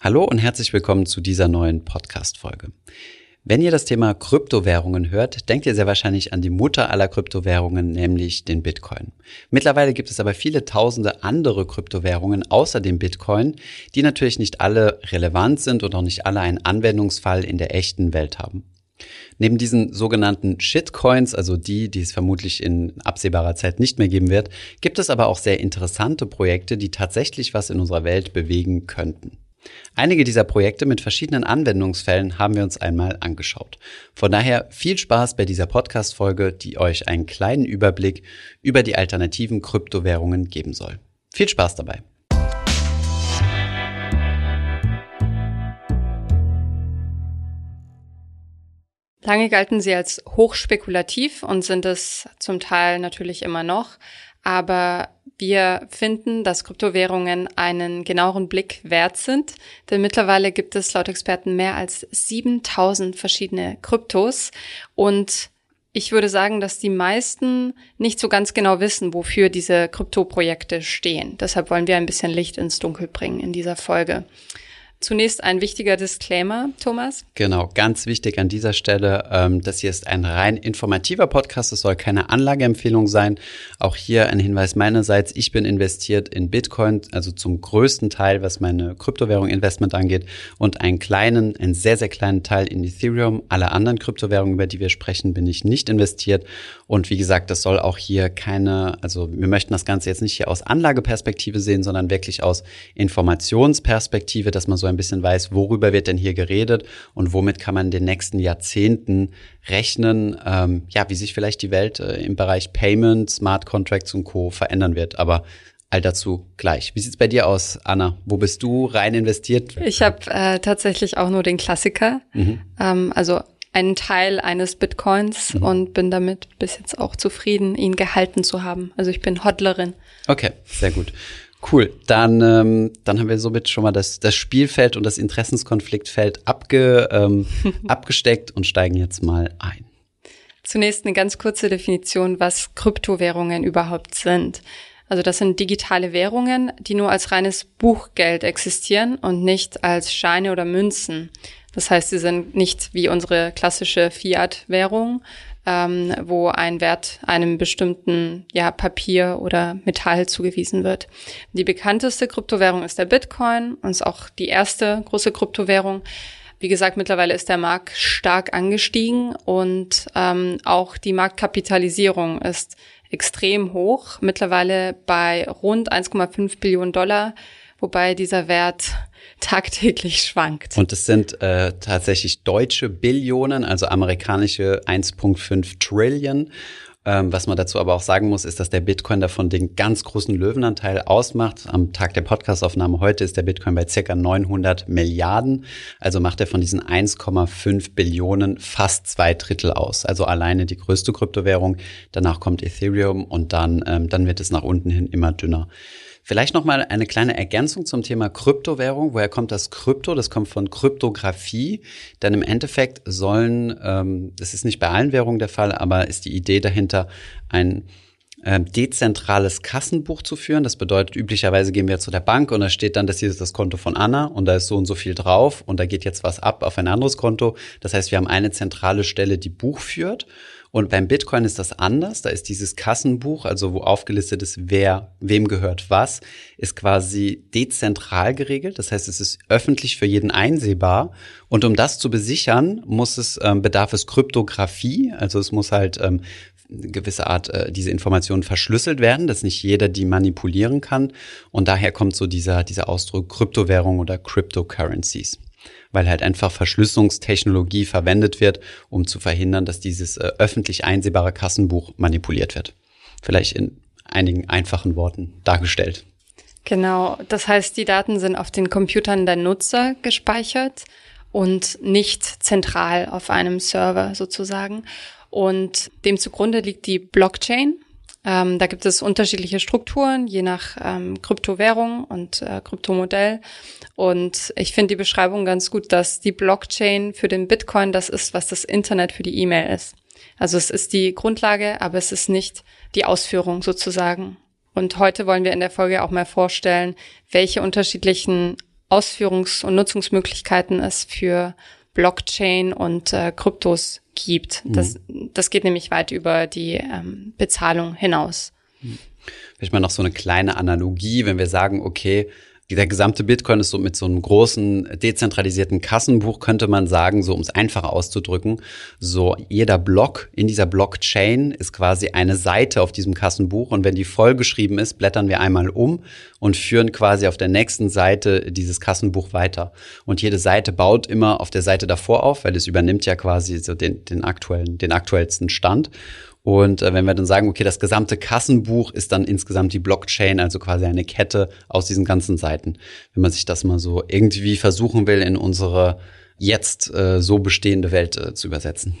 Hallo und herzlich willkommen zu dieser neuen Podcast-Folge. Wenn ihr das Thema Kryptowährungen hört, denkt ihr sehr wahrscheinlich an die Mutter aller Kryptowährungen, nämlich den Bitcoin. Mittlerweile gibt es aber viele tausende andere Kryptowährungen außer dem Bitcoin, die natürlich nicht alle relevant sind und auch nicht alle einen Anwendungsfall in der echten Welt haben. Neben diesen sogenannten Shitcoins, also die, die es vermutlich in absehbarer Zeit nicht mehr geben wird, gibt es aber auch sehr interessante Projekte, die tatsächlich was in unserer Welt bewegen könnten. Einige dieser Projekte mit verschiedenen Anwendungsfällen haben wir uns einmal angeschaut. Von daher viel Spaß bei dieser Podcast-Folge, die euch einen kleinen Überblick über die alternativen Kryptowährungen geben soll. Viel Spaß dabei! Lange galten sie als hochspekulativ und sind es zum Teil natürlich immer noch. Aber wir finden, dass Kryptowährungen einen genaueren Blick wert sind, denn mittlerweile gibt es laut Experten mehr als 7000 verschiedene Kryptos und ich würde sagen, dass die meisten nicht so ganz genau wissen, wofür diese Kryptoprojekte stehen. Deshalb wollen wir ein bisschen Licht ins Dunkel bringen in dieser Folge. Zunächst ein wichtiger Disclaimer, Thomas. Genau, ganz wichtig an dieser Stelle. Ähm, das hier ist ein rein informativer Podcast. Es soll keine Anlageempfehlung sein. Auch hier ein Hinweis meinerseits. Ich bin investiert in Bitcoin, also zum größten Teil, was meine Kryptowährung-Investment angeht und einen kleinen, einen sehr, sehr kleinen Teil in Ethereum. Alle anderen Kryptowährungen, über die wir sprechen, bin ich nicht investiert. Und wie gesagt, das soll auch hier keine, also wir möchten das Ganze jetzt nicht hier aus Anlageperspektive sehen, sondern wirklich aus Informationsperspektive, dass man so ein bisschen weiß, worüber wird denn hier geredet und womit kann man in den nächsten Jahrzehnten rechnen, ähm, ja, wie sich vielleicht die Welt äh, im Bereich Payment, Smart Contracts und Co. verändern wird. Aber all dazu gleich. Wie sieht's bei dir aus, Anna? Wo bist du rein investiert? Ich habe äh, tatsächlich auch nur den Klassiker, mhm. ähm, also einen Teil eines Bitcoins mhm. und bin damit bis jetzt auch zufrieden, ihn gehalten zu haben. Also ich bin Hodlerin. Okay, sehr gut. Cool, dann, ähm, dann haben wir somit schon mal das, das Spielfeld und das Interessenskonfliktfeld abge, ähm, abgesteckt und steigen jetzt mal ein. Zunächst eine ganz kurze Definition, was Kryptowährungen überhaupt sind. Also das sind digitale Währungen, die nur als reines Buchgeld existieren und nicht als Scheine oder Münzen. Das heißt, sie sind nicht wie unsere klassische Fiat-Währung, ähm, wo ein Wert einem bestimmten ja, Papier oder Metall zugewiesen wird. Die bekannteste Kryptowährung ist der Bitcoin und ist auch die erste große Kryptowährung. Wie gesagt, mittlerweile ist der Markt stark angestiegen und ähm, auch die Marktkapitalisierung ist extrem hoch, mittlerweile bei rund 1,5 Billionen Dollar, wobei dieser Wert tagtäglich schwankt. Und es sind äh, tatsächlich deutsche Billionen, also amerikanische 1,5 Trillion. Ähm, was man dazu aber auch sagen muss, ist, dass der Bitcoin davon den ganz großen Löwenanteil ausmacht. Am Tag der Podcastaufnahme heute ist der Bitcoin bei circa 900 Milliarden. Also macht er von diesen 1,5 Billionen fast zwei Drittel aus. Also alleine die größte Kryptowährung. Danach kommt Ethereum und dann, ähm, dann wird es nach unten hin immer dünner. Vielleicht noch mal eine kleine Ergänzung zum Thema Kryptowährung. Woher kommt das Krypto? Das kommt von Kryptographie. Denn im Endeffekt sollen, ähm, das ist nicht bei allen Währungen der Fall, aber ist die Idee dahinter, ein äh, dezentrales Kassenbuch zu führen. Das bedeutet, üblicherweise gehen wir zu der Bank und da steht dann, das hier ist das Konto von Anna und da ist so und so viel drauf und da geht jetzt was ab auf ein anderes Konto. Das heißt, wir haben eine zentrale Stelle, die Buch führt und beim Bitcoin ist das anders. Da ist dieses Kassenbuch, also wo aufgelistet ist, wer, wem gehört was, ist quasi dezentral geregelt. Das heißt, es ist öffentlich für jeden einsehbar. Und um das zu besichern, muss es, ähm, bedarf es Kryptographie. Also es muss halt ähm, gewisse Art äh, diese Informationen verschlüsselt werden, dass nicht jeder die manipulieren kann. Und daher kommt so dieser, dieser Ausdruck Kryptowährung oder Cryptocurrencies weil halt einfach Verschlüsselungstechnologie verwendet wird, um zu verhindern, dass dieses äh, öffentlich einsehbare Kassenbuch manipuliert wird. Vielleicht in einigen einfachen Worten dargestellt. Genau, das heißt, die Daten sind auf den Computern der Nutzer gespeichert und nicht zentral auf einem Server sozusagen. Und dem zugrunde liegt die Blockchain, ähm, da gibt es unterschiedliche Strukturen, je nach ähm, Kryptowährung und äh, Kryptomodell. Und ich finde die Beschreibung ganz gut, dass die Blockchain für den Bitcoin das ist, was das Internet für die E-Mail ist. Also es ist die Grundlage, aber es ist nicht die Ausführung sozusagen. Und heute wollen wir in der Folge auch mal vorstellen, welche unterschiedlichen Ausführungs- und Nutzungsmöglichkeiten es für Blockchain und äh, Kryptos gibt. Mhm. Das, das geht nämlich weit über die ähm, Bezahlung hinaus. Vielleicht mal noch so eine kleine Analogie, wenn wir sagen, okay, der gesamte Bitcoin ist so mit so einem großen dezentralisierten Kassenbuch, könnte man sagen, so um es einfacher auszudrücken. So jeder Block in dieser Blockchain ist quasi eine Seite auf diesem Kassenbuch und wenn die vollgeschrieben ist, blättern wir einmal um und führen quasi auf der nächsten Seite dieses Kassenbuch weiter. Und jede Seite baut immer auf der Seite davor auf, weil es übernimmt ja quasi so den, den aktuellen, den aktuellsten Stand. Und äh, wenn wir dann sagen, okay, das gesamte Kassenbuch ist dann insgesamt die Blockchain, also quasi eine Kette aus diesen ganzen Seiten. Wenn man sich das mal so irgendwie versuchen will, in unsere jetzt äh, so bestehende Welt äh, zu übersetzen.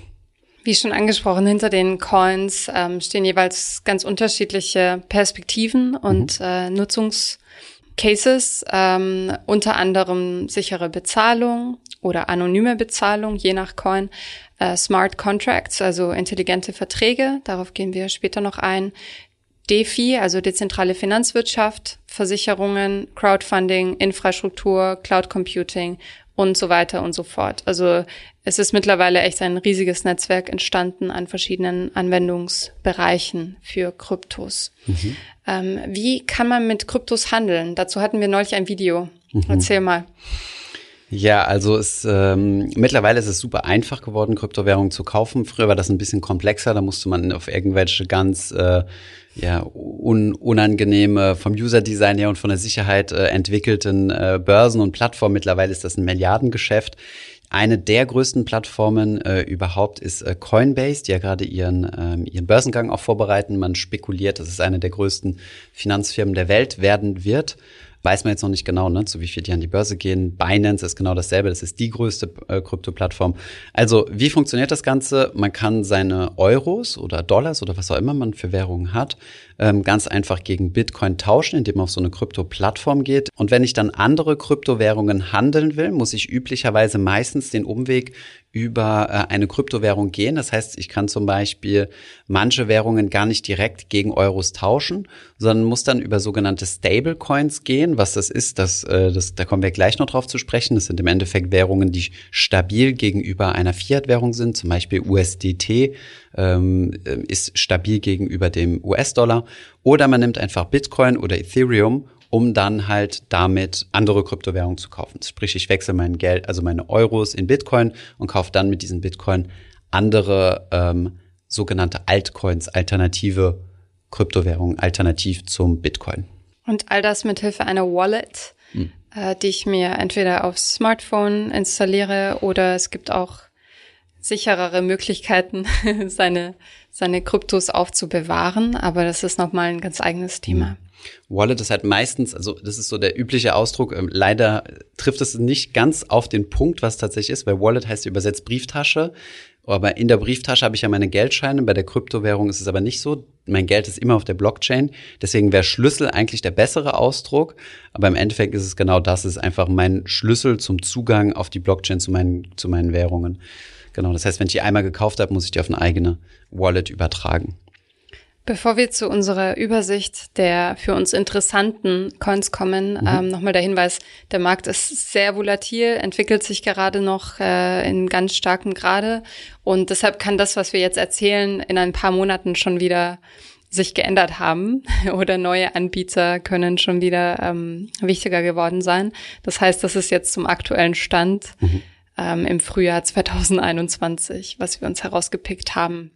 Wie schon angesprochen, hinter den Coins ähm, stehen jeweils ganz unterschiedliche Perspektiven und mhm. äh, Nutzungscases, ähm, unter anderem sichere Bezahlung oder anonyme Bezahlung, je nach Coin, äh, Smart Contracts, also intelligente Verträge, darauf gehen wir später noch ein, DeFi, also dezentrale Finanzwirtschaft, Versicherungen, Crowdfunding, Infrastruktur, Cloud Computing und so weiter und so fort. Also es ist mittlerweile echt ein riesiges Netzwerk entstanden an verschiedenen Anwendungsbereichen für Kryptos. Mhm. Ähm, wie kann man mit Kryptos handeln? Dazu hatten wir neulich ein Video. Mhm. Erzähl mal. Ja, also es ähm, mittlerweile ist es super einfach geworden, Kryptowährungen zu kaufen. Früher war das ein bisschen komplexer, da musste man auf irgendwelche ganz äh, ja, un unangenehme vom User-Design her und von der Sicherheit äh, entwickelten äh, Börsen und Plattformen. Mittlerweile ist das ein Milliardengeschäft. Eine der größten Plattformen äh, überhaupt ist äh, Coinbase, die ja gerade ihren, ähm, ihren Börsengang auch vorbereiten. Man spekuliert, dass es eine der größten Finanzfirmen der Welt werden wird weiß man jetzt noch nicht genau, ne, zu wie viel die an die Börse gehen. Binance ist genau dasselbe, das ist die größte äh, Krypto-Plattform. Also, wie funktioniert das Ganze? Man kann seine Euros oder Dollars oder was auch immer man für Währungen hat, ähm, ganz einfach gegen Bitcoin tauschen, indem man auf so eine Krypto-Plattform geht. Und wenn ich dann andere Kryptowährungen handeln will, muss ich üblicherweise meistens den Umweg über äh, eine Kryptowährung gehen. Das heißt, ich kann zum Beispiel manche Währungen gar nicht direkt gegen Euros tauschen, sondern muss dann über sogenannte Stablecoins gehen. Was das ist, das, äh, das, da kommen wir gleich noch drauf zu sprechen. Das sind im Endeffekt Währungen, die stabil gegenüber einer Fiat-Währung sind. Zum Beispiel USDT ähm, ist stabil gegenüber dem US-Dollar. Oder man nimmt einfach Bitcoin oder Ethereum um dann halt damit andere Kryptowährungen zu kaufen. Sprich, ich wechsle mein Geld, also meine Euros in Bitcoin und kaufe dann mit diesen Bitcoin andere ähm, sogenannte Altcoins, alternative Kryptowährungen, alternativ zum Bitcoin. Und all das mit Hilfe einer Wallet, hm. äh, die ich mir entweder aufs Smartphone installiere oder es gibt auch sicherere Möglichkeiten, seine, seine Kryptos aufzubewahren. Aber das ist nochmal ein ganz eigenes Thema. Wallet ist halt meistens, also das ist so der übliche Ausdruck. Ähm, leider trifft es nicht ganz auf den Punkt, was tatsächlich ist, weil Wallet heißt übersetzt Brieftasche. Aber in der Brieftasche habe ich ja meine Geldscheine. Bei der Kryptowährung ist es aber nicht so. Mein Geld ist immer auf der Blockchain. Deswegen wäre Schlüssel eigentlich der bessere Ausdruck. Aber im Endeffekt ist es genau das. Es ist einfach mein Schlüssel zum Zugang auf die Blockchain zu meinen, zu meinen Währungen. Genau. Das heißt, wenn ich die einmal gekauft habe, muss ich die auf eine eigene Wallet übertragen. Bevor wir zu unserer Übersicht der für uns interessanten Coins kommen, mhm. ähm, nochmal der Hinweis, der Markt ist sehr volatil, entwickelt sich gerade noch äh, in ganz starkem Grade und deshalb kann das, was wir jetzt erzählen, in ein paar Monaten schon wieder sich geändert haben oder neue Anbieter können schon wieder ähm, wichtiger geworden sein. Das heißt, das ist jetzt zum aktuellen Stand mhm. ähm, im Frühjahr 2021, was wir uns herausgepickt haben.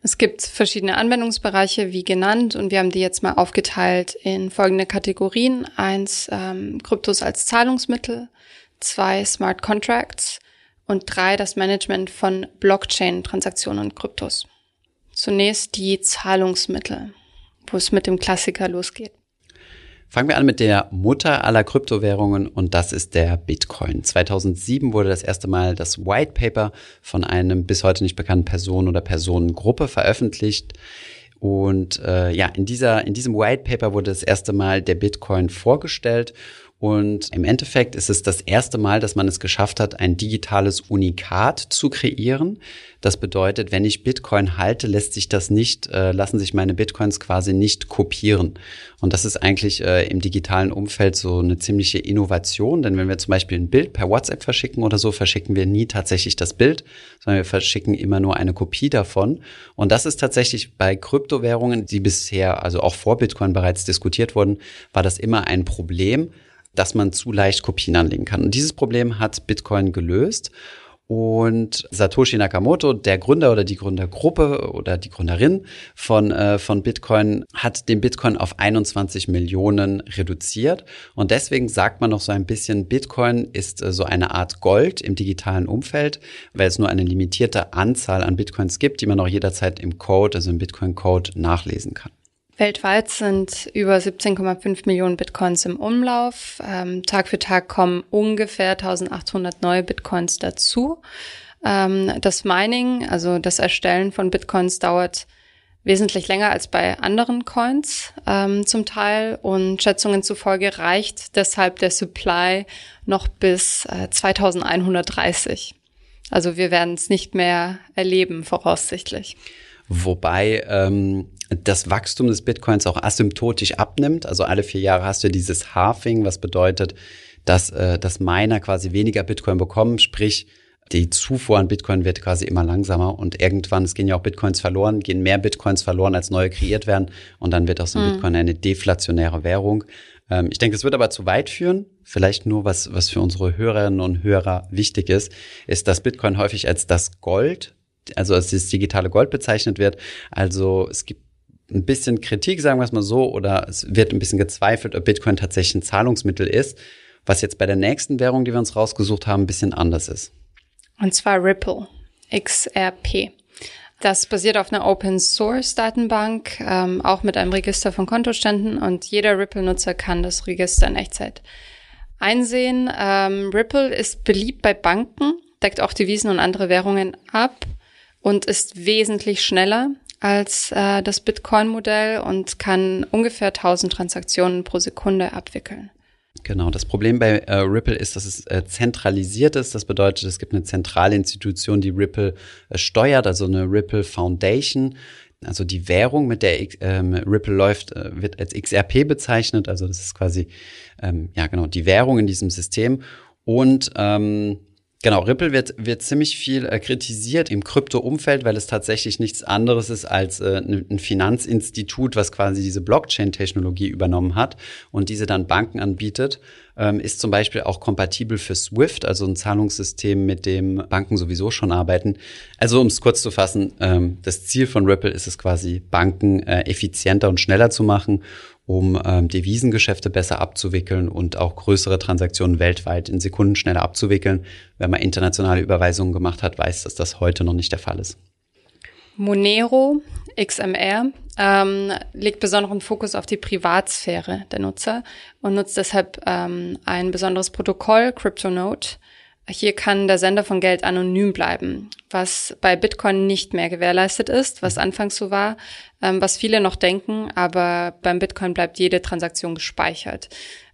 Es gibt verschiedene Anwendungsbereiche, wie genannt, und wir haben die jetzt mal aufgeteilt in folgende Kategorien. Eins, ähm, Kryptos als Zahlungsmittel, zwei, Smart Contracts und drei, das Management von Blockchain-Transaktionen und Kryptos. Zunächst die Zahlungsmittel, wo es mit dem Klassiker losgeht. Fangen wir an mit der Mutter aller Kryptowährungen und das ist der Bitcoin. 2007 wurde das erste Mal das White Paper von einem bis heute nicht bekannten Person oder Personengruppe veröffentlicht. Und äh, ja, in, dieser, in diesem White Paper wurde das erste Mal der Bitcoin vorgestellt Und im Endeffekt ist es das erste Mal, dass man es geschafft hat, ein digitales Unikat zu kreieren. Das bedeutet, wenn ich Bitcoin halte, lässt sich das nicht, äh, lassen sich meine Bitcoins quasi nicht kopieren. Und das ist eigentlich äh, im digitalen Umfeld so eine ziemliche Innovation, denn wenn wir zum Beispiel ein Bild per WhatsApp verschicken oder so, verschicken wir nie tatsächlich das Bild, sondern wir verschicken immer nur eine Kopie davon. Und das ist tatsächlich bei Kryptowährungen, die bisher, also auch vor Bitcoin bereits diskutiert wurden, war das immer ein Problem dass man zu leicht Kopien anlegen kann. Und dieses Problem hat Bitcoin gelöst. Und Satoshi Nakamoto, der Gründer oder die Gründergruppe oder die Gründerin von, äh, von Bitcoin, hat den Bitcoin auf 21 Millionen reduziert. Und deswegen sagt man noch so ein bisschen, Bitcoin ist äh, so eine Art Gold im digitalen Umfeld, weil es nur eine limitierte Anzahl an Bitcoins gibt, die man auch jederzeit im Code, also im Bitcoin-Code nachlesen kann. Weltweit sind über 17,5 Millionen Bitcoins im Umlauf. Ähm, Tag für Tag kommen ungefähr 1800 neue Bitcoins dazu. Ähm, das Mining, also das Erstellen von Bitcoins, dauert wesentlich länger als bei anderen Coins ähm, zum Teil und Schätzungen zufolge reicht deshalb der Supply noch bis äh, 2130. Also wir werden es nicht mehr erleben, voraussichtlich. Wobei ähm, das Wachstum des Bitcoins auch asymptotisch abnimmt. Also alle vier Jahre hast du dieses Halving, was bedeutet, dass, äh, dass Miner quasi weniger Bitcoin bekommen, sprich die Zufuhr an Bitcoin wird quasi immer langsamer und irgendwann, es gehen ja auch Bitcoins verloren, gehen mehr Bitcoins verloren, als neue kreiert werden und dann wird auch so ein mhm. Bitcoin eine deflationäre Währung. Ähm, ich denke, es wird aber zu weit führen. Vielleicht nur, was, was für unsere Hörerinnen und Hörer wichtig ist, ist, dass Bitcoin häufig als das Gold also als das digitale Gold bezeichnet wird. Also es gibt ein bisschen Kritik, sagen wir es mal so, oder es wird ein bisschen gezweifelt, ob Bitcoin tatsächlich ein Zahlungsmittel ist, was jetzt bei der nächsten Währung, die wir uns rausgesucht haben, ein bisschen anders ist. Und zwar Ripple, XRP. Das basiert auf einer Open Source Datenbank, ähm, auch mit einem Register von Kontoständen und jeder Ripple-Nutzer kann das Register in Echtzeit einsehen. Ähm, Ripple ist beliebt bei Banken, deckt auch Devisen und andere Währungen ab und ist wesentlich schneller als äh, das Bitcoin-Modell und kann ungefähr 1000 Transaktionen pro Sekunde abwickeln. Genau, das Problem bei äh, Ripple ist, dass es äh, zentralisiert ist. Das bedeutet, es gibt eine zentrale Institution, die Ripple äh, steuert, also eine Ripple Foundation. Also die Währung, mit der ähm, Ripple läuft, äh, wird als XRP bezeichnet. Also das ist quasi, ähm, ja genau, die Währung in diesem System. Und ähm, Genau, Ripple wird, wird ziemlich viel äh, kritisiert im Krypto-Umfeld, weil es tatsächlich nichts anderes ist als äh, ein Finanzinstitut, was quasi diese Blockchain-Technologie übernommen hat und diese dann Banken anbietet. Ähm, ist zum Beispiel auch kompatibel für SWIFT, also ein Zahlungssystem, mit dem Banken sowieso schon arbeiten. Also um es kurz zu fassen, ähm, das Ziel von Ripple ist es quasi, Banken äh, effizienter und schneller zu machen um ähm, Devisengeschäfte besser abzuwickeln und auch größere Transaktionen weltweit in Sekunden schneller abzuwickeln. Wenn man internationale Überweisungen gemacht hat, weiß, dass das heute noch nicht der Fall ist. Monero XMR ähm, legt besonderen Fokus auf die Privatsphäre der Nutzer und nutzt deshalb ähm, ein besonderes Protokoll, CryptoNote, hier kann der Sender von Geld anonym bleiben, was bei Bitcoin nicht mehr gewährleistet ist, was anfangs so war, ähm, was viele noch denken, aber beim Bitcoin bleibt jede Transaktion gespeichert.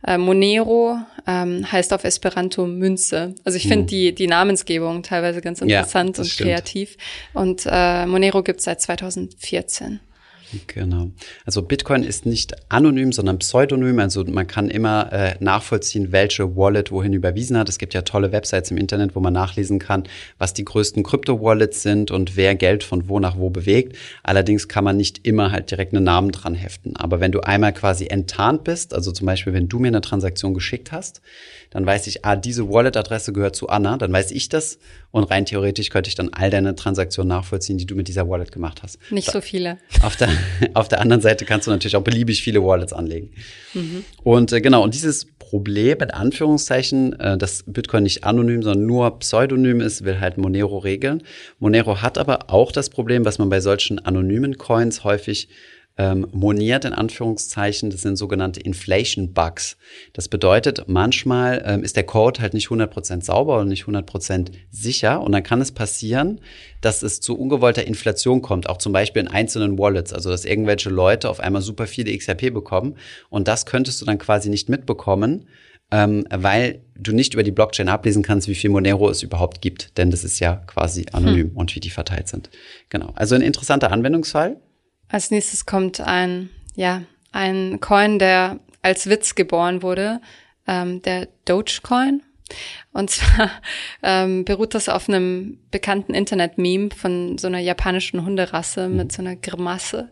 Äh, Monero ähm, heißt auf Esperanto Münze. Also ich finde hm. die, die Namensgebung teilweise ganz interessant ja, und stimmt. kreativ. Und äh, Monero gibt es seit 2014. Genau. Also Bitcoin ist nicht anonym, sondern pseudonym. Also man kann immer äh, nachvollziehen, welche Wallet wohin überwiesen hat. Es gibt ja tolle Websites im Internet, wo man nachlesen kann, was die größten Krypto-Wallets sind und wer Geld von wo nach wo bewegt. Allerdings kann man nicht immer halt direkt einen Namen dran heften. Aber wenn du einmal quasi enttarnt bist, also zum Beispiel, wenn du mir eine Transaktion geschickt hast, dann weiß ich, ah, diese Wallet-Adresse gehört zu Anna, dann weiß ich das und rein theoretisch könnte ich dann all deine Transaktionen nachvollziehen, die du mit dieser Wallet gemacht hast. Nicht so viele. Auf der, auf der anderen Seite kannst du natürlich auch beliebig viele Wallets anlegen. Mhm. Und äh, genau, und dieses Problem, in Anführungszeichen, äh, dass Bitcoin nicht anonym, sondern nur pseudonym ist, will halt Monero regeln. Monero hat aber auch das Problem, was man bei solchen anonymen Coins häufig ähm, moniert in Anführungszeichen. Das sind sogenannte Inflation Bugs. Das bedeutet, manchmal ähm, ist der Code halt nicht 100% sauber und nicht 100% sicher und dann kann es passieren, dass es zu ungewollter Inflation kommt, auch zum Beispiel in einzelnen Wallets, also dass irgendwelche Leute auf einmal super viele XRP bekommen und das könntest du dann quasi nicht mitbekommen ähm, weil du nicht über die Blockchain ablesen kannst, wie viel Monero es überhaupt gibt, denn das ist ja quasi anonym hm. und wie die verteilt sind. Genau. Also ein interessanter Anwendungsfall. Als nächstes kommt ein, ja, ein Coin, der als Witz geboren wurde, ähm, der Dogecoin. Und zwar ähm, beruht das auf einem bekannten Internet-Meme von so einer japanischen Hunderasse mit so einer Grimasse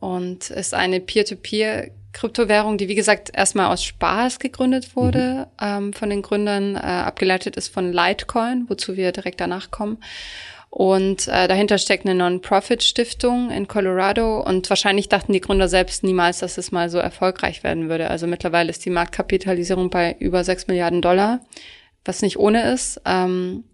und ist eine Peer-to-Peer Kryptowährung, die wie gesagt erstmal aus Spaß gegründet wurde, mhm. ähm, von den Gründern äh, abgeleitet ist von Litecoin, wozu wir direkt danach kommen. Und äh, dahinter steckt eine Non-Profit-Stiftung in Colorado und wahrscheinlich dachten die Gründer selbst niemals, dass es mal so erfolgreich werden würde. Also mittlerweile ist die Marktkapitalisierung bei über sechs Milliarden Dollar, was nicht ohne ist. Ähm,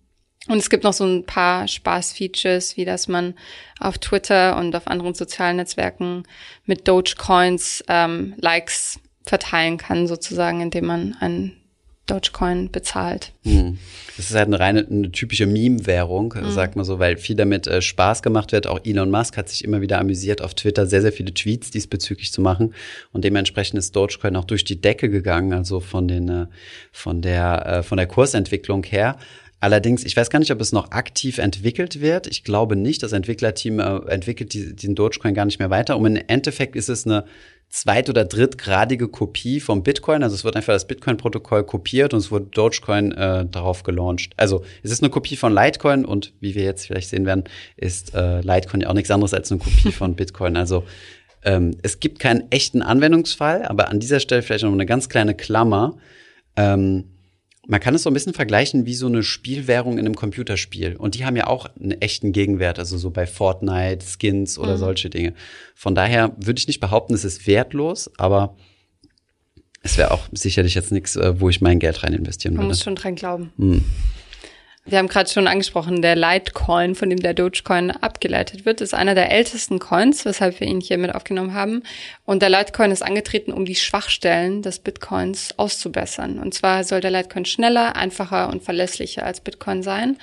und es gibt noch so ein paar Spaß-Features, wie dass man auf Twitter und auf anderen sozialen Netzwerken mit Dogecoins ähm, Likes verteilen kann, sozusagen, indem man ein Dogecoin bezahlt. Hm. Das ist halt eine reine, eine typische Meme-Währung, mhm. sagt man so, weil viel damit äh, Spaß gemacht wird. Auch Elon Musk hat sich immer wieder amüsiert, auf Twitter sehr, sehr viele Tweets diesbezüglich zu machen. Und dementsprechend ist Dogecoin auch durch die Decke gegangen, also von den, äh, von der, äh, von der Kursentwicklung her. Allerdings, ich weiß gar nicht, ob es noch aktiv entwickelt wird. Ich glaube nicht. Das Entwicklerteam äh, entwickelt die, den Dogecoin gar nicht mehr weiter. Und im Endeffekt ist es eine zweit- oder drittgradige Kopie vom Bitcoin. Also es wird einfach das Bitcoin-Protokoll kopiert und es wurde Dogecoin äh, darauf gelauncht. Also es ist eine Kopie von Litecoin und wie wir jetzt vielleicht sehen werden, ist äh, Litecoin ja auch nichts anderes als eine Kopie von Bitcoin. Also ähm, es gibt keinen echten Anwendungsfall, aber an dieser Stelle vielleicht noch eine ganz kleine Klammer. Ähm, man kann es so ein bisschen vergleichen wie so eine Spielwährung in einem Computerspiel. Und die haben ja auch einen echten Gegenwert, also so bei Fortnite, Skins oder mhm. solche Dinge. Von daher würde ich nicht behaupten, es ist wertlos, aber es wäre auch sicherlich jetzt nichts, äh, wo ich mein Geld rein investieren Man würde. Man muss schon dran glauben. Mhm. Wir haben gerade schon angesprochen, der Litecoin, von dem der Dogecoin abgeleitet wird, ist einer der ältesten Coins, weshalb wir ihn hier mit aufgenommen haben. Und der Litecoin ist angetreten, um die Schwachstellen des Bitcoins auszubessern. Und zwar soll der Litecoin schneller, einfacher und verlässlicher als Bitcoin sein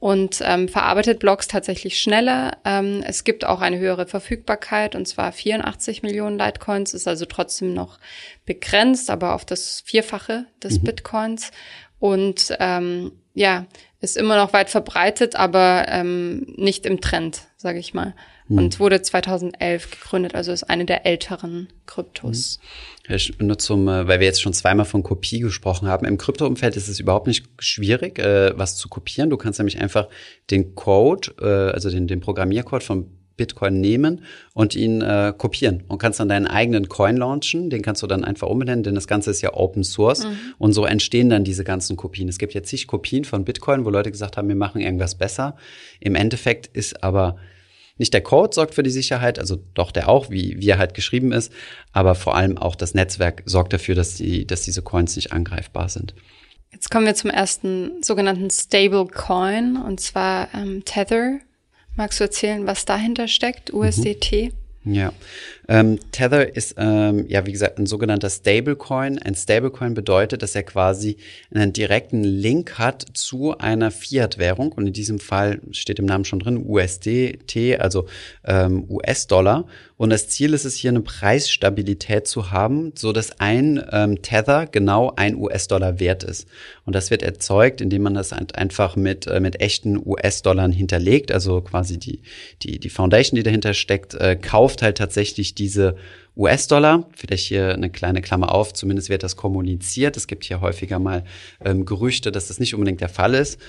und ähm, verarbeitet Blocks tatsächlich schneller. Ähm, es gibt auch eine höhere Verfügbarkeit und zwar 84 Millionen Litecoins, ist also trotzdem noch begrenzt, aber auf das Vierfache des mhm. Bitcoins. Und ähm, ja, ist immer noch weit verbreitet, aber ähm, nicht im Trend, sage ich mal. Hm. Und wurde 2011 gegründet, also ist eine der älteren Kryptos. Hm. Nur zum, äh, weil wir jetzt schon zweimal von Kopie gesprochen haben. Im Kryptoumfeld ist es überhaupt nicht schwierig, äh, was zu kopieren. Du kannst nämlich einfach den Code, äh, also den, den Programmiercode vom Bitcoin nehmen und ihn äh, kopieren und kannst dann deinen eigenen Coin launchen. Den kannst du dann einfach umbenennen, denn das Ganze ist ja Open Source mhm. und so entstehen dann diese ganzen Kopien. Es gibt jetzt zig Kopien von Bitcoin, wo Leute gesagt haben, wir machen irgendwas besser. Im Endeffekt ist aber nicht der Code sorgt für die Sicherheit, also doch der auch, wie, wie er halt geschrieben ist, aber vor allem auch das Netzwerk sorgt dafür, dass, die, dass diese Coins nicht angreifbar sind. Jetzt kommen wir zum ersten sogenannten Stable Coin und zwar ähm, Tether. Magst du erzählen, was dahinter steckt, USDT? Mhm. Ja, ähm, Tether ist ähm, ja wie gesagt ein sogenannter Stablecoin. Ein Stablecoin bedeutet, dass er quasi einen direkten Link hat zu einer Fiat-Währung und in diesem Fall steht im Namen schon drin USDT, also ähm, US-Dollar. Und das Ziel ist es hier eine Preisstabilität zu haben, so dass ein ähm, Tether genau ein US-Dollar wert ist. Und das wird erzeugt, indem man das einfach mit äh, mit echten US-Dollar hinterlegt, also quasi die die die Foundation, die dahinter steckt, äh, kauft halt tatsächlich diese US-Dollar. Vielleicht hier eine kleine Klammer auf, zumindest wird das kommuniziert. Es gibt hier häufiger mal ähm, Gerüchte, dass das nicht unbedingt der Fall ist.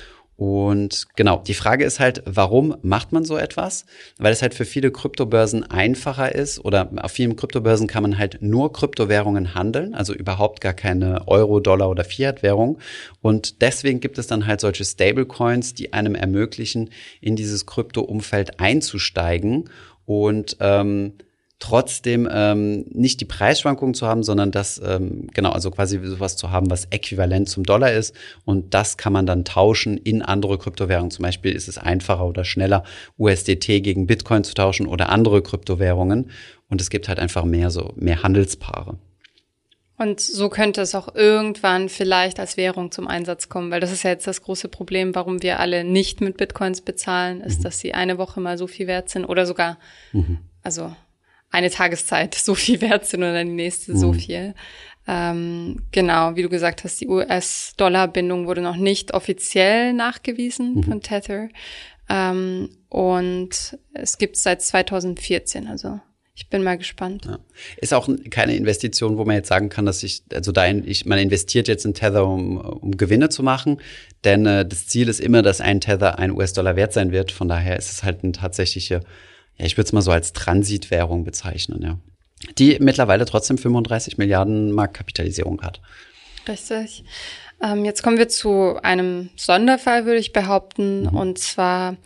Und genau, die Frage ist halt, warum macht man so etwas? Weil es halt für viele Kryptobörsen einfacher ist oder auf vielen Kryptobörsen kann man halt nur Kryptowährungen handeln, also überhaupt gar keine Euro, Dollar oder Fiat-Währung. Und deswegen gibt es dann halt solche Stablecoins, die einem ermöglichen, in dieses Krypto-Umfeld einzusteigen und ähm, trotzdem ähm, nicht die Preisschwankungen zu haben, sondern das, ähm, genau, also quasi sowas zu haben, was äquivalent zum Dollar ist. Und das kann man dann tauschen in andere Kryptowährungen. Zum Beispiel ist es einfacher oder schneller, USDT gegen Bitcoin zu tauschen oder andere Kryptowährungen. Und es gibt halt einfach mehr so, mehr Handelspaare. Und so könnte es auch irgendwann vielleicht als Währung zum Einsatz kommen, weil das ist ja jetzt das große Problem, warum wir alle nicht mit Bitcoins bezahlen, ist, mhm. dass sie eine Woche mal so viel wert sind oder sogar, mhm. also eine Tageszeit so viel wert sind oder die nächste mhm. so viel. Ähm, genau, wie du gesagt hast, die US-Dollar-Bindung wurde noch nicht offiziell nachgewiesen mhm. von Tether. Ähm, und es gibt es seit 2014, also ich bin mal gespannt. Ja. Ist auch keine Investition, wo man jetzt sagen kann, dass ich, also da ich, man investiert jetzt in Tether, um, um Gewinne zu machen, denn äh, das Ziel ist immer, dass ein Tether ein US-Dollar wert sein wird. Von daher ist es halt eine tatsächliche, ja, ich würde es mal so als Transitwährung bezeichnen, ja. Die mittlerweile trotzdem 35 Milliarden Marktkapitalisierung hat. Richtig. Ähm, jetzt kommen wir zu einem Sonderfall, würde ich behaupten, mhm. und zwar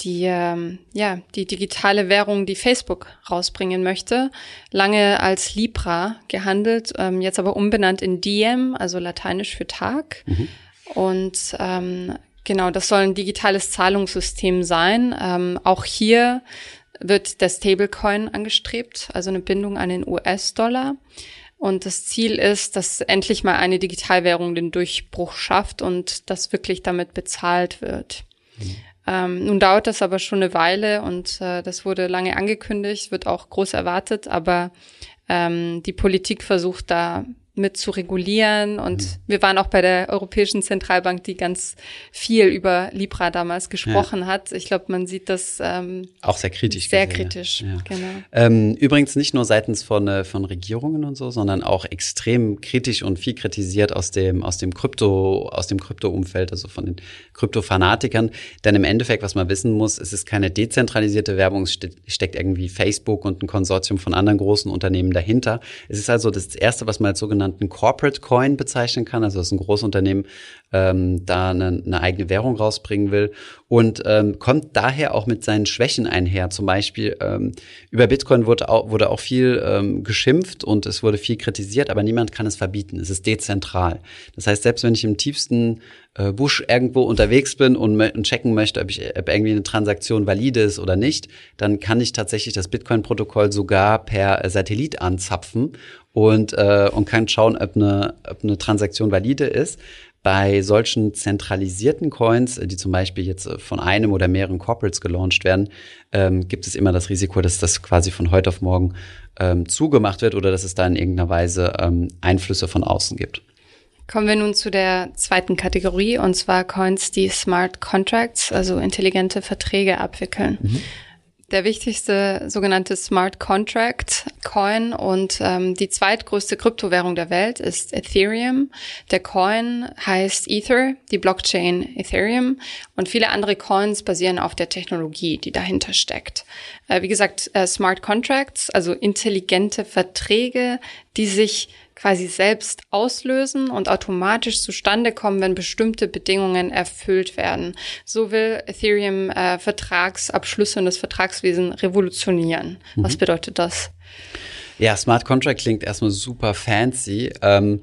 die, ähm, ja, die digitale Währung, die Facebook rausbringen möchte, lange als Libra gehandelt, ähm, jetzt aber umbenannt in Diem, also lateinisch für Tag. Mhm. Und ähm, genau, das soll ein digitales Zahlungssystem sein. Ähm, auch hier wird der Stablecoin angestrebt, also eine Bindung an den US-Dollar. Und das Ziel ist, dass endlich mal eine Digitalwährung den Durchbruch schafft und das wirklich damit bezahlt wird. Mhm. Ähm, nun dauert das aber schon eine Weile und äh, das wurde lange angekündigt, wird auch groß erwartet, aber ähm, die Politik versucht da mit zu regulieren. Und mhm. wir waren auch bei der Europäischen Zentralbank, die ganz viel über Libra damals gesprochen ja. hat. Ich glaube, man sieht das ähm, auch sehr kritisch. Sehr gesehen, kritisch, ja. genau. Ähm, übrigens nicht nur seitens von, äh, von Regierungen und so, sondern auch extrem kritisch und viel kritisiert aus dem aus dem Krypto aus dem Krypto-Umfeld, also von den Krypto-Fanatikern. Denn im Endeffekt, was man wissen muss, es ist keine dezentralisierte Werbung, es steckt irgendwie Facebook und ein Konsortium von anderen großen Unternehmen dahinter. Es ist also das erste, was man als sogenannte sogenannten Corporate Coin bezeichnen kann, also dass ein Großunternehmen ähm, da eine, eine eigene Währung rausbringen will und ähm, kommt daher auch mit seinen Schwächen einher. Zum Beispiel ähm, über Bitcoin wurde auch, wurde auch viel ähm, geschimpft und es wurde viel kritisiert, aber niemand kann es verbieten. Es ist dezentral. Das heißt, selbst wenn ich im tiefsten äh, Busch irgendwo unterwegs bin und, und checken möchte, ob, ich, ob irgendwie eine Transaktion valide ist oder nicht, dann kann ich tatsächlich das Bitcoin-Protokoll sogar per Satellit anzapfen und, äh, und kann schauen, ob eine, ob eine Transaktion valide ist. Bei solchen zentralisierten Coins, die zum Beispiel jetzt von einem oder mehreren Corporates gelauncht werden, ähm, gibt es immer das Risiko, dass das quasi von heute auf morgen ähm, zugemacht wird oder dass es da in irgendeiner Weise ähm, Einflüsse von außen gibt. Kommen wir nun zu der zweiten Kategorie, und zwar Coins, die Smart Contracts, also intelligente Verträge abwickeln. Mhm der wichtigste sogenannte Smart Contract Coin und ähm, die zweitgrößte Kryptowährung der Welt ist Ethereum. Der Coin heißt Ether, die Blockchain Ethereum und viele andere Coins basieren auf der Technologie, die dahinter steckt. Äh, wie gesagt, äh, Smart Contracts, also intelligente Verträge, die sich quasi selbst auslösen und automatisch zustande kommen, wenn bestimmte Bedingungen erfüllt werden. So will Ethereum äh, Vertragsabschlüsse und das Vertragswesen revolutionieren. Mhm. Was bedeutet das? Ja, Smart Contract klingt erstmal super fancy. Ähm,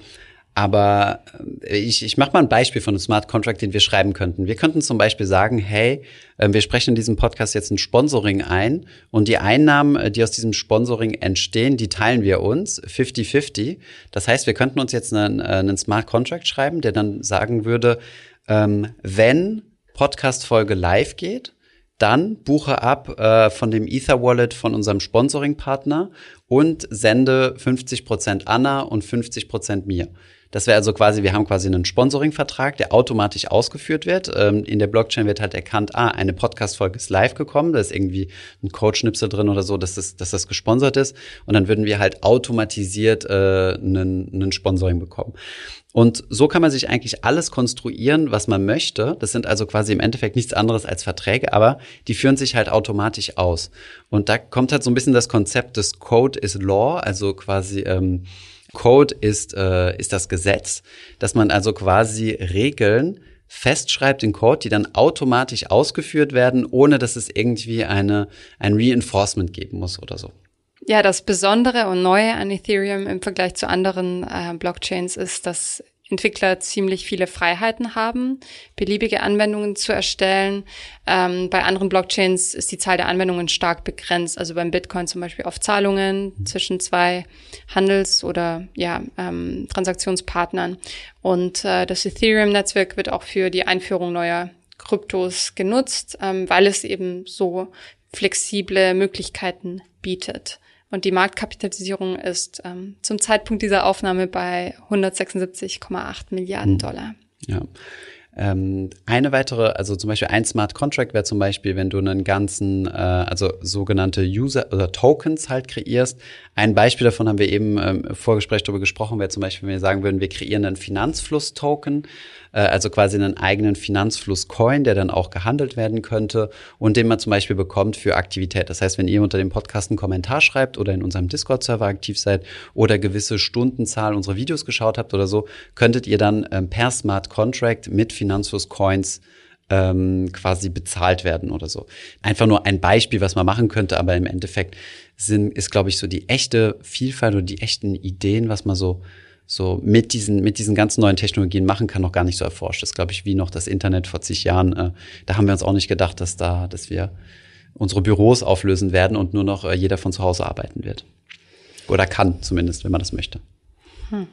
aber äh, ich, ich mache mal ein Beispiel von einem Smart Contract, den wir schreiben könnten. Wir könnten zum Beispiel sagen, hey, äh, wir sprechen in diesem Podcast jetzt ein Sponsoring ein und die Einnahmen, äh, die aus diesem Sponsoring entstehen, die teilen wir uns 50-50. Das heißt, wir könnten uns jetzt einen, einen Smart Contract schreiben, der dann sagen würde, ähm, wenn Podcast-Folge live geht, dann buche ab äh, von dem Ether Wallet von unserem Sponsoring-Partner und sende 50% Anna und 50% mir. Das wäre also quasi, wir haben quasi einen Sponsoring-Vertrag, der automatisch ausgeführt wird. Ähm, in der Blockchain wird halt erkannt, ah, eine Podcast-Folge ist live gekommen, da ist irgendwie ein Code-Schnipsel drin oder so, dass das, dass das gesponsert ist. Und dann würden wir halt automatisiert äh, einen, einen Sponsoring bekommen. Und so kann man sich eigentlich alles konstruieren, was man möchte. Das sind also quasi im Endeffekt nichts anderes als Verträge, aber die führen sich halt automatisch aus. Und da kommt halt so ein bisschen das Konzept des Code is Law, also quasi ähm, Code ist, äh, ist das Gesetz, dass man also quasi Regeln festschreibt in Code, die dann automatisch ausgeführt werden, ohne dass es irgendwie eine, ein Reinforcement geben muss oder so. Ja, das Besondere und Neue an Ethereum im Vergleich zu anderen äh, Blockchains ist, dass Entwickler ziemlich viele Freiheiten haben, beliebige Anwendungen zu erstellen. Ähm, bei anderen Blockchains ist die Zahl der Anwendungen stark begrenzt. Also beim Bitcoin zum Beispiel auf Zahlungen zwischen zwei Handels- oder ja, ähm, Transaktionspartnern. Und äh, das Ethereum-Netzwerk wird auch für die Einführung neuer Kryptos genutzt, ähm, weil es eben so flexible Möglichkeiten bietet. Und die Marktkapitalisierung ist ähm, zum Zeitpunkt dieser Aufnahme bei 176,8 Milliarden mhm. Dollar. Ja. Ähm, eine weitere, also zum Beispiel ein Smart Contract wäre zum Beispiel, wenn du einen ganzen, äh, also sogenannte User oder Tokens halt kreierst. Ein Beispiel davon haben wir eben ähm, im Vorgespräch darüber gesprochen, wäre zum Beispiel, wenn wir sagen würden, wir kreieren einen Finanzfluss-Token also quasi einen eigenen Finanzfluss-Coin, der dann auch gehandelt werden könnte und den man zum Beispiel bekommt für Aktivität. Das heißt, wenn ihr unter dem Podcast einen Kommentar schreibt oder in unserem Discord-Server aktiv seid oder gewisse Stundenzahl unsere Videos geschaut habt oder so, könntet ihr dann ähm, per Smart Contract mit Finanzfluss-Coins ähm, quasi bezahlt werden oder so. Einfach nur ein Beispiel, was man machen könnte, aber im Endeffekt sind, ist, glaube ich, so die echte Vielfalt oder die echten Ideen, was man so so mit diesen, mit diesen ganzen neuen Technologien machen kann, noch gar nicht so erforscht. Das glaube ich, wie noch das Internet vor zig Jahren. Äh, da haben wir uns auch nicht gedacht, dass da, dass wir unsere Büros auflösen werden und nur noch äh, jeder von zu Hause arbeiten wird. Oder kann zumindest, wenn man das möchte. Hm.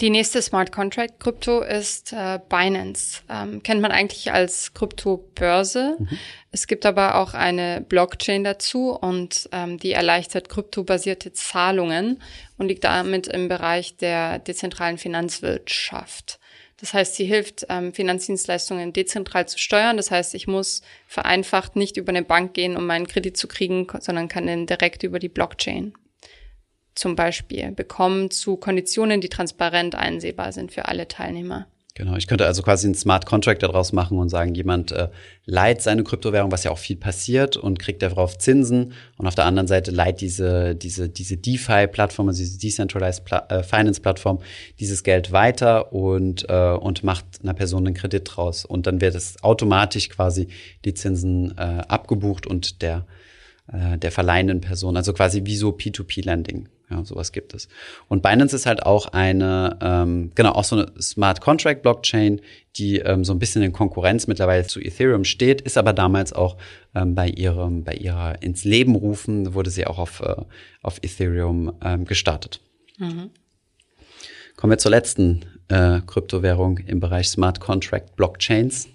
Die nächste Smart Contract Krypto ist äh, Binance. Ähm, kennt man eigentlich als Kryptobörse. Mhm. Es gibt aber auch eine Blockchain dazu und ähm, die erleichtert kryptobasierte Zahlungen und liegt damit im Bereich der dezentralen Finanzwirtschaft. Das heißt, sie hilft, ähm, Finanzdienstleistungen dezentral zu steuern. Das heißt, ich muss vereinfacht nicht über eine Bank gehen, um meinen Kredit zu kriegen, sondern kann den direkt über die Blockchain zum Beispiel bekommen zu Konditionen, die transparent einsehbar sind für alle Teilnehmer. Genau, ich könnte also quasi einen Smart Contract daraus machen und sagen, jemand äh, leiht seine Kryptowährung, was ja auch viel passiert, und kriegt darauf Zinsen. Und auf der anderen Seite leiht diese, diese, diese DeFi-Plattform, also diese Decentralized Pla äh, Finance-Plattform, dieses Geld weiter und, äh, und macht einer Person einen Kredit draus. Und dann wird es automatisch quasi die Zinsen äh, abgebucht und der, äh, der verleihenden Person, also quasi wie so P2P-Lending. Ja, sowas gibt es. Und Binance ist halt auch eine, ähm, genau, auch so eine Smart Contract Blockchain, die ähm, so ein bisschen in Konkurrenz mittlerweile zu Ethereum steht, ist aber damals auch ähm, bei ihrem, bei ihrer ins Leben rufen, wurde sie auch auf, äh, auf Ethereum ähm, gestartet. Mhm. Kommen wir zur letzten äh, Kryptowährung im Bereich Smart Contract Blockchains.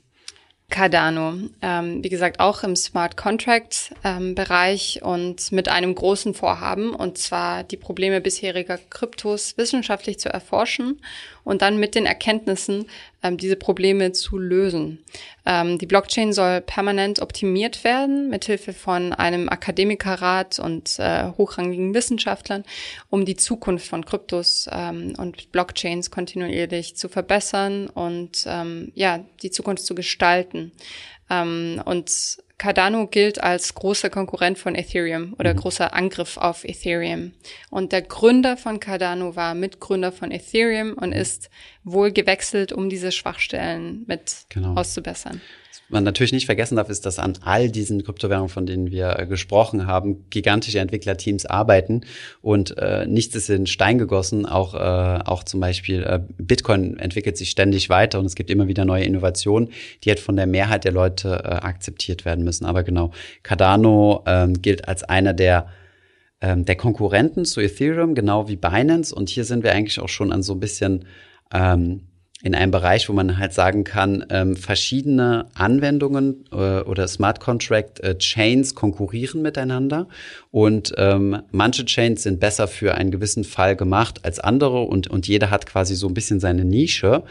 Cardano, ähm, wie gesagt, auch im Smart Contract ähm, Bereich und mit einem großen Vorhaben, und zwar die Probleme bisheriger Kryptos wissenschaftlich zu erforschen und dann mit den Erkenntnissen ähm, diese Probleme zu lösen. Ähm, die Blockchain soll permanent optimiert werden, mithilfe von einem Akademikerrat und äh, hochrangigen Wissenschaftlern, um die Zukunft von Kryptos ähm, und Blockchains kontinuierlich zu verbessern und ähm, ja, die Zukunft zu gestalten. Ähm, und Cardano gilt als großer Konkurrent von Ethereum oder mhm. großer Angriff auf Ethereum. Und der Gründer von Cardano war Mitgründer von Ethereum und ist wohl gewechselt, um diese Schwachstellen mit genau. auszubessern man natürlich nicht vergessen darf, ist, dass an all diesen Kryptowährungen, von denen wir äh, gesprochen haben, gigantische Entwicklerteams arbeiten und äh, nichts ist in Stein gegossen. Auch, äh, auch zum Beispiel äh, Bitcoin entwickelt sich ständig weiter und es gibt immer wieder neue Innovationen, die halt von der Mehrheit der Leute äh, akzeptiert werden müssen. Aber genau, Cardano ähm, gilt als einer der ähm, der Konkurrenten zu Ethereum, genau wie Binance. Und hier sind wir eigentlich auch schon an so ein bisschen ähm, in einem Bereich, wo man halt sagen kann, ähm, verschiedene Anwendungen äh, oder Smart Contract äh, Chains konkurrieren miteinander und ähm, manche Chains sind besser für einen gewissen Fall gemacht als andere und, und jeder hat quasi so ein bisschen seine Nische.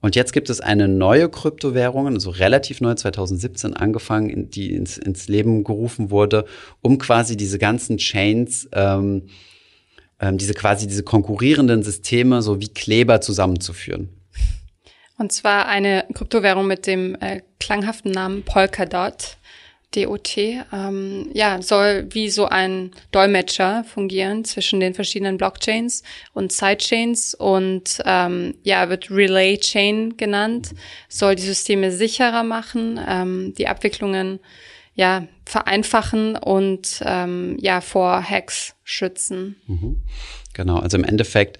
Und jetzt gibt es eine neue Kryptowährung, also relativ neu 2017 angefangen, die ins, ins Leben gerufen wurde, um quasi diese ganzen Chains ähm, ähm, diese quasi diese konkurrierenden Systeme so wie Kleber zusammenzuführen. Und zwar eine Kryptowährung mit dem äh, klanghaften Namen Polkadot. DOT, ähm, ja, soll wie so ein Dolmetscher fungieren zwischen den verschiedenen Blockchains und Sidechains und ähm, ja, wird Relay Chain genannt, soll die Systeme sicherer machen, ähm, die Abwicklungen ja vereinfachen und ähm, ja vor Hacks schützen. Mhm. Genau, also im Endeffekt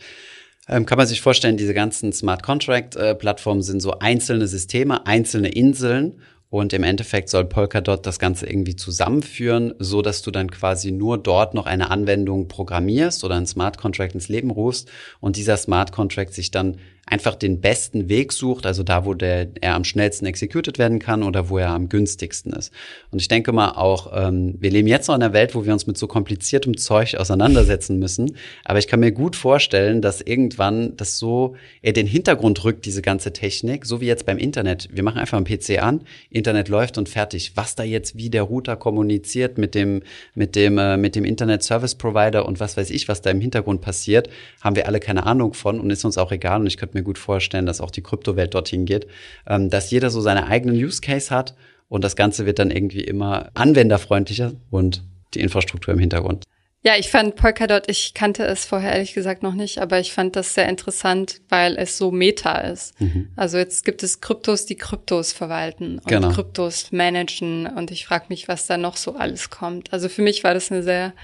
ähm, kann man sich vorstellen, diese ganzen Smart Contract äh, sind so einzelne Systeme, einzelne Inseln. Und im Endeffekt soll Polkadot das Ganze irgendwie zusammenführen, so dass du dann quasi nur dort noch eine Anwendung programmierst oder ein Smart Contract ins Leben rufst. Und dieser Smart Contract sich dann einfach den besten Weg sucht, also da, wo der, er am schnellsten executed werden kann oder wo er am günstigsten ist. Und ich denke mal auch, ähm, wir leben jetzt noch in einer Welt, wo wir uns mit so kompliziertem Zeug auseinandersetzen müssen. Aber ich kann mir gut vorstellen, dass irgendwann das so er den Hintergrund rückt, diese ganze Technik, so wie jetzt beim Internet. Wir machen einfach einen PC an, Internet läuft und fertig. Was da jetzt wie der Router kommuniziert mit dem, mit dem, äh, mit dem Internet Service Provider und was weiß ich, was da im Hintergrund passiert, haben wir alle keine Ahnung von und ist uns auch egal. Und ich könnte mir gut vorstellen, dass auch die Kryptowelt dorthin geht, ähm, dass jeder so seine eigenen Use Case hat und das Ganze wird dann irgendwie immer anwenderfreundlicher und die Infrastruktur im Hintergrund. Ja, ich fand Polkadot, ich kannte es vorher ehrlich gesagt noch nicht, aber ich fand das sehr interessant, weil es so meta ist. Mhm. Also jetzt gibt es Kryptos, die Kryptos verwalten und genau. Kryptos managen und ich frage mich, was da noch so alles kommt. Also für mich war das eine sehr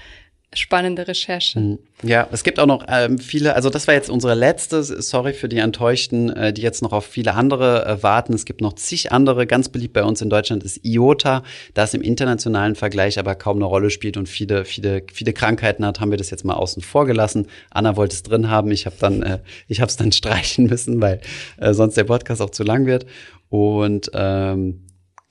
spannende Recherche. Mhm. Ja, es gibt auch noch ähm, viele, also das war jetzt unsere letzte, sorry für die Enttäuschten, äh, die jetzt noch auf viele andere äh, warten. Es gibt noch zig andere, ganz beliebt bei uns in Deutschland ist IOTA, das im internationalen Vergleich aber kaum eine Rolle spielt und viele, viele, viele Krankheiten hat, haben wir das jetzt mal außen vor gelassen. Anna wollte es drin haben, ich habe dann, äh, ich habe es dann streichen müssen, weil äh, sonst der Podcast auch zu lang wird. Und ähm,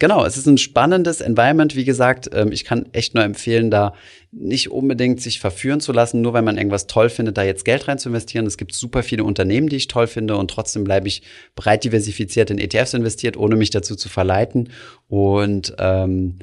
Genau, es ist ein spannendes Environment. Wie gesagt, ähm, ich kann echt nur empfehlen, da nicht unbedingt sich verführen zu lassen, nur weil man irgendwas toll findet, da jetzt Geld rein zu investieren. Es gibt super viele Unternehmen, die ich toll finde und trotzdem bleibe ich breit diversifiziert in ETFs investiert, ohne mich dazu zu verleiten. Und ähm,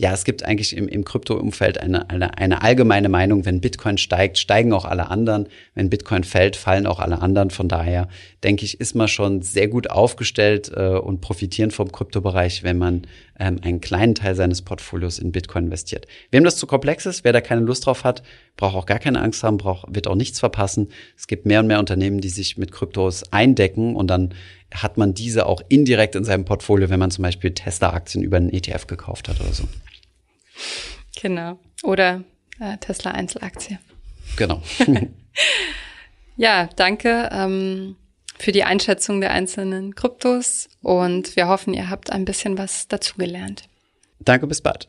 ja, es gibt eigentlich im, im Krypto-Umfeld eine, eine, eine allgemeine Meinung, wenn Bitcoin steigt, steigen auch alle anderen. Wenn Bitcoin fällt, fallen auch alle anderen. Von daher denke ich, ist man schon sehr gut aufgestellt äh, und profitieren vom Kryptobereich, wenn man ähm, einen kleinen Teil seines Portfolios in Bitcoin investiert. Wem das zu komplex ist, wer da keine Lust drauf hat, braucht auch gar keine Angst haben, braucht, wird auch nichts verpassen. Es gibt mehr und mehr Unternehmen, die sich mit Kryptos eindecken und dann hat man diese auch indirekt in seinem Portfolio, wenn man zum Beispiel Tesla-Aktien über einen ETF gekauft hat oder so. Genau. Oder äh, Tesla Einzelaktie. Genau. ja, danke ähm, für die Einschätzung der einzelnen Kryptos und wir hoffen, ihr habt ein bisschen was dazugelernt. Danke, bis bald.